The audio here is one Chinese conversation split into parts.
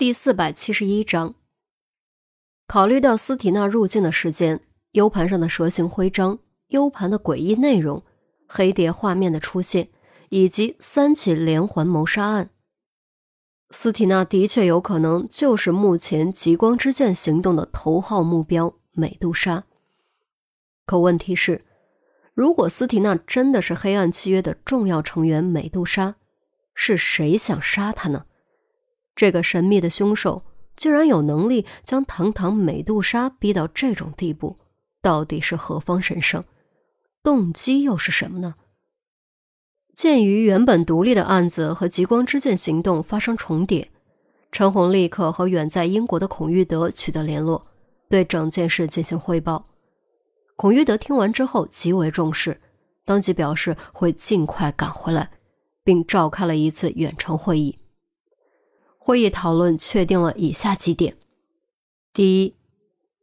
第四百七十一章，考虑到斯提娜入境的时间、U 盘上的蛇形徽章、U 盘的诡异内容、黑碟画面的出现，以及三起连环谋杀案，斯提娜的确有可能就是目前极光之剑行动的头号目标美杜莎。可问题是，如果斯提娜真的是黑暗契约的重要成员美杜莎，是谁想杀她呢？这个神秘的凶手竟然有能力将堂堂美杜莎逼到这种地步，到底是何方神圣？动机又是什么呢？鉴于原本独立的案子和极光之剑行动发生重叠，陈红立刻和远在英国的孔玉德取得联络，对整件事进行汇报。孔玉德听完之后极为重视，当即表示会尽快赶回来，并召开了一次远程会议。会议讨论确定了以下几点：第一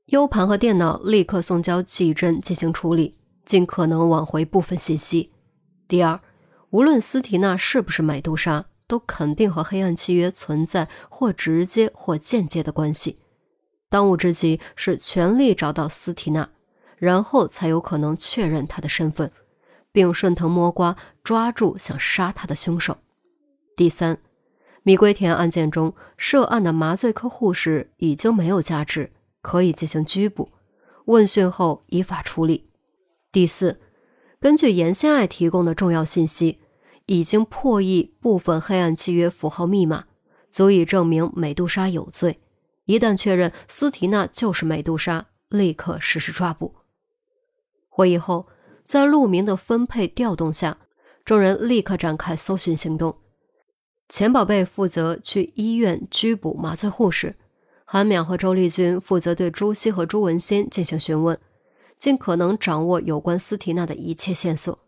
，U 盘和电脑立刻送交技侦进行处理，尽可能挽回部分信息；第二，无论斯提娜是不是美杜莎，都肯定和黑暗契约存在或直接或间接的关系。当务之急是全力找到斯提娜，然后才有可能确认她的身份，并顺藤摸瓜抓住想杀她的凶手。第三。米龟田案件中涉案的麻醉科护士已经没有价值，可以进行拘捕、问讯后依法处理。第四，根据严心爱提供的重要信息，已经破译部分黑暗契约符号密码，足以证明美杜莎有罪。一旦确认斯提娜就是美杜莎，立刻实施抓捕。会议后，在陆明的分配调动下，众人立刻展开搜寻行动。钱宝贝负责去医院拘捕麻醉护士，韩淼和周丽君负责对朱熹和朱文新进行询问，尽可能掌握有关斯提娜的一切线索。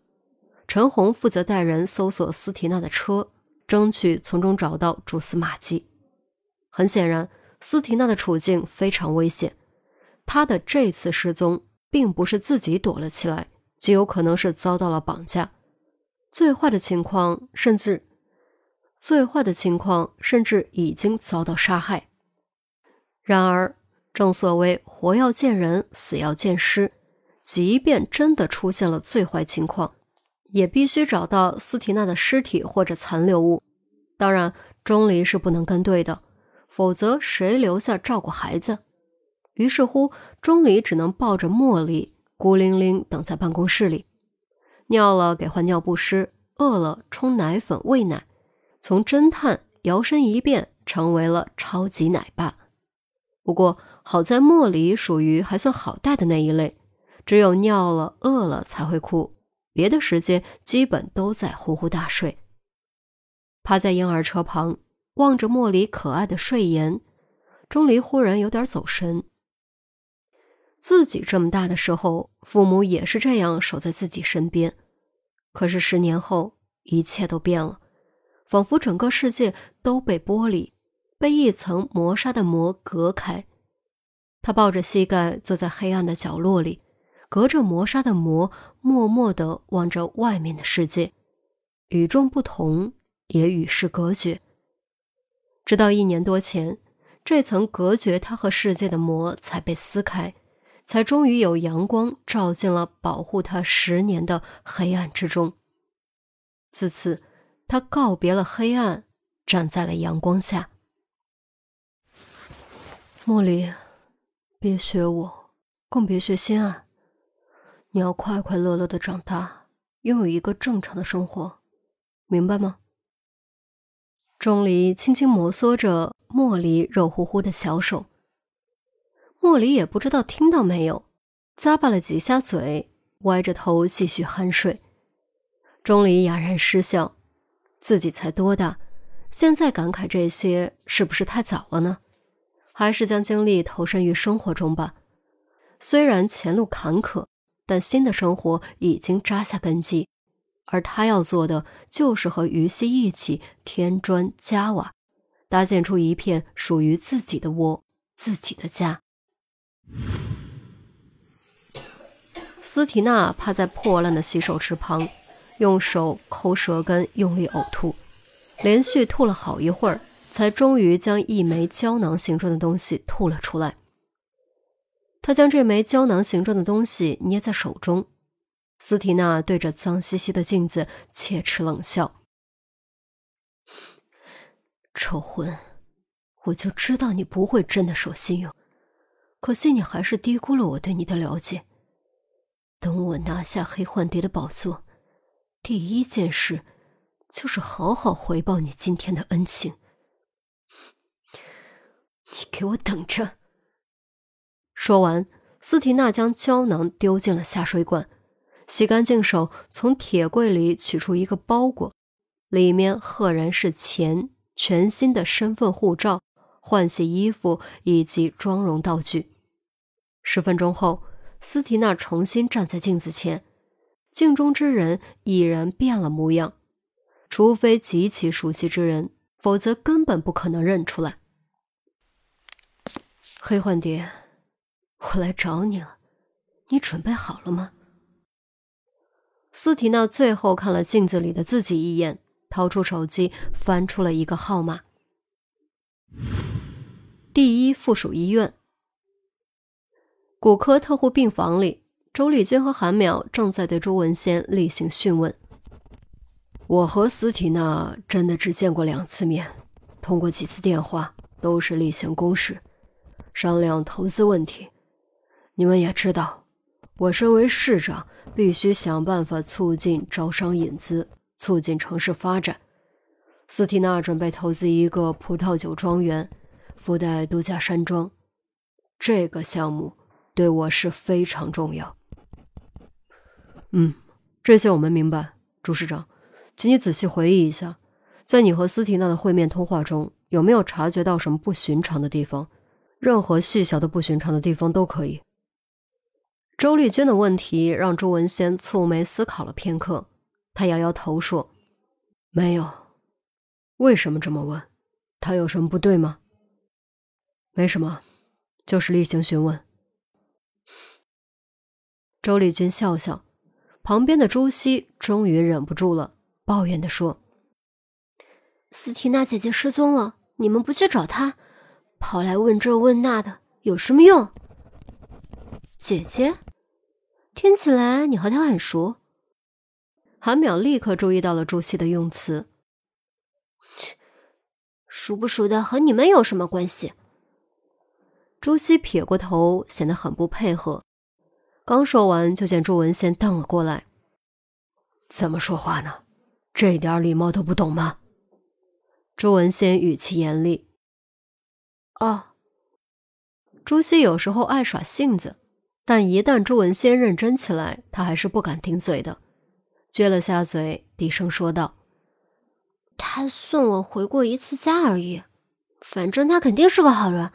陈红负责带人搜索斯提娜的车，争取从中找到蛛丝马迹。很显然，斯提娜的处境非常危险，她的这次失踪并不是自己躲了起来，极有可能是遭到了绑架。最坏的情况，甚至。最坏的情况，甚至已经遭到杀害。然而，正所谓“活要见人，死要见尸”，即便真的出现了最坏情况，也必须找到斯提娜的尸体或者残留物。当然，钟离是不能跟队的，否则谁留下照顾孩子？于是乎，钟离只能抱着茉莉，孤零零等在办公室里。尿了给换尿不湿，饿了冲奶粉喂奶。从侦探摇身一变成为了超级奶爸，不过好在莫离属于还算好带的那一类，只有尿了、饿了才会哭，别的时间基本都在呼呼大睡。趴在婴儿车旁望着莫离可爱的睡颜，钟离忽然有点走神。自己这么大的时候，父母也是这样守在自己身边，可是十年后一切都变了。仿佛整个世界都被剥离，被一层磨砂的膜隔开。他抱着膝盖坐在黑暗的角落里，隔着磨砂的膜，默默地望着外面的世界，与众不同，也与世隔绝。直到一年多前，这层隔绝他和世界的膜才被撕开，才终于有阳光照进了保护他十年的黑暗之中。自此。他告别了黑暗，站在了阳光下。茉莉，别学我，更别学心爱。你要快快乐乐的长大，拥有一个正常的生活，明白吗？钟离轻轻摩挲着茉莉肉乎乎的小手。茉莉也不知道听到没有，咂巴了几下嘴，歪着头继续酣睡。钟离哑然失笑。自己才多大，现在感慨这些是不是太早了呢？还是将精力投身于生活中吧。虽然前路坎坷，但新的生活已经扎下根基，而他要做的就是和于西一起添砖加瓦，搭建出一片属于自己的窝，自己的家。斯提娜趴在破烂的洗手池旁。用手抠舌根，用力呕吐，连续吐了好一会儿，才终于将一枚胶囊形状的东西吐了出来。他将这枚胶囊形状的东西捏在手中，斯提娜对着脏兮兮的镜子切齿冷笑：“臭魂，我就知道你不会真的守信用，可惜你还是低估了我对你的了解。等我拿下黑幻蝶的宝座，第一件事就是好好回报你今天的恩情。你给我等着！”说完，斯提娜将胶囊丢进了下水管，洗干净手，从铁柜里取出一个包裹，里面赫然是钱、全新的身份护照、换洗衣服以及妆容道具。十分钟后，斯提娜重新站在镜子前，镜中之人已然变了模样，除非极其熟悉之人，否则根本不可能认出来。黑幻蝶。我来找你了，你准备好了吗？斯提娜最后看了镜子里的自己一眼，掏出手机，翻出了一个号码。第一附属医院骨科特护病房里，周丽君和韩淼正在对朱文先例行讯问。我和斯提娜真的只见过两次面，通过几次电话，都是例行公事，商量投资问题。你们也知道，我身为市长，必须想办法促进招商引资，促进城市发展。斯提娜准备投资一个葡萄酒庄园，附带度假山庄。这个项目对我是非常重要。嗯，这些我们明白，朱市长，请你仔细回忆一下，在你和斯蒂娜的会面通话中，有没有察觉到什么不寻常的地方？任何细小的不寻常的地方都可以。周丽娟的问题让朱文先蹙眉思考了片刻，他摇摇头说：“没有。为什么这么问？他有什么不对吗？没什么，就是例行询问。”周丽君笑笑，旁边的朱熹终于忍不住了，抱怨的说：“斯缇娜姐姐失踪了，你们不去找她，跑来问这问那的，有什么用？”姐姐。听起来你和她很熟。韩淼立刻注意到了朱熹的用词，熟不熟的和你们有什么关系？朱熹撇过头，显得很不配合。刚说完，就见朱文先瞪了过来：“怎么说话呢？这点礼貌都不懂吗？”朱文先语气严厉：“哦。”朱熹有时候爱耍性子。但一旦朱文先认真起来，他还是不敢顶嘴的，撅了下嘴，低声说道：“他送我回过一次家而已，反正他肯定是个好人，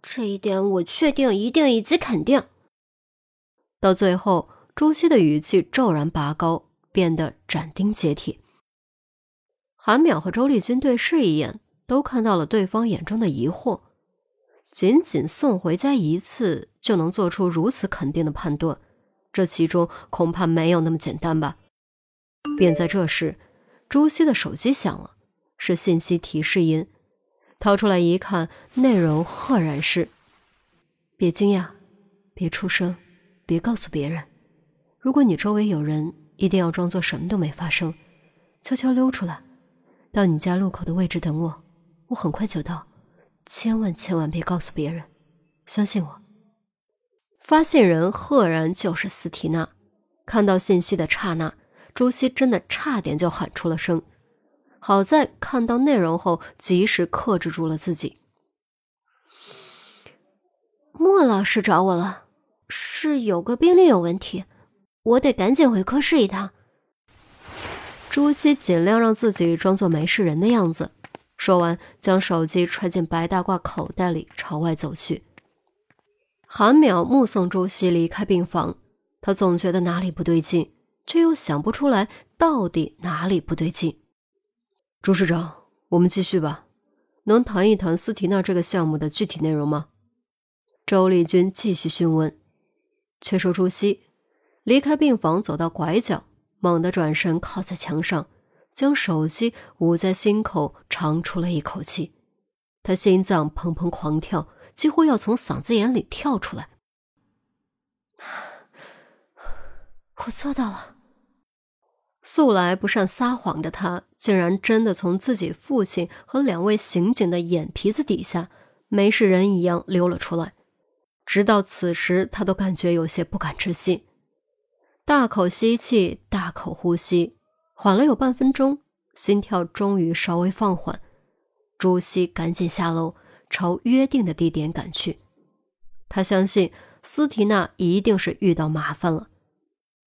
这一点我确定、一定以及肯定。”到最后，朱熹的语气骤然拔高，变得斩钉截铁。韩淼和周丽君对视一眼，都看到了对方眼中的疑惑。仅仅送回家一次就能做出如此肯定的判断，这其中恐怕没有那么简单吧？便在这时，朱熹的手机响了，是信息提示音。掏出来一看，内容赫然是：“别惊讶，别出声，别告诉别人。如果你周围有人，一定要装作什么都没发生，悄悄溜出来，到你家路口的位置等我，我很快就到。”千万千万别告诉别人，相信我。发信人赫然就是斯提娜。看到信息的刹那，朱熹真的差点就喊出了声。好在看到内容后，及时克制住了自己。莫老师找我了，是有个病例有问题，我得赶紧回科室一趟。朱熹尽量让自己装作没事人的样子。说完，将手机揣进白大褂口袋里，朝外走去。韩淼目送朱熹离开病房，他总觉得哪里不对劲，却又想不出来到底哪里不对劲。朱市长，我们继续吧，能谈一谈斯提娜这个项目的具体内容吗？周丽君继续询问。却说朱熹离开病房，走到拐角，猛地转身靠在墙上。将手机捂在心口，长出了一口气，他心脏砰砰狂跳，几乎要从嗓子眼里跳出来。我做到了。素来不善撒谎的他，竟然真的从自己父亲和两位刑警的眼皮子底下没事人一样溜了出来。直到此时，他都感觉有些不敢置信。大口吸气，大口呼吸，缓了有半分钟，心跳终于稍微放缓。朱熹赶紧下楼，朝约定的地点赶去。他相信斯提娜一定是遇到麻烦了。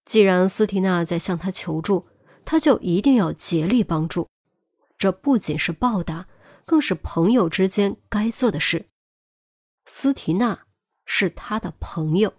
既然斯提娜在向他求助，他就一定要竭力帮助。这不仅是报答，更是朋友之间该做的事。斯提娜是他的朋友。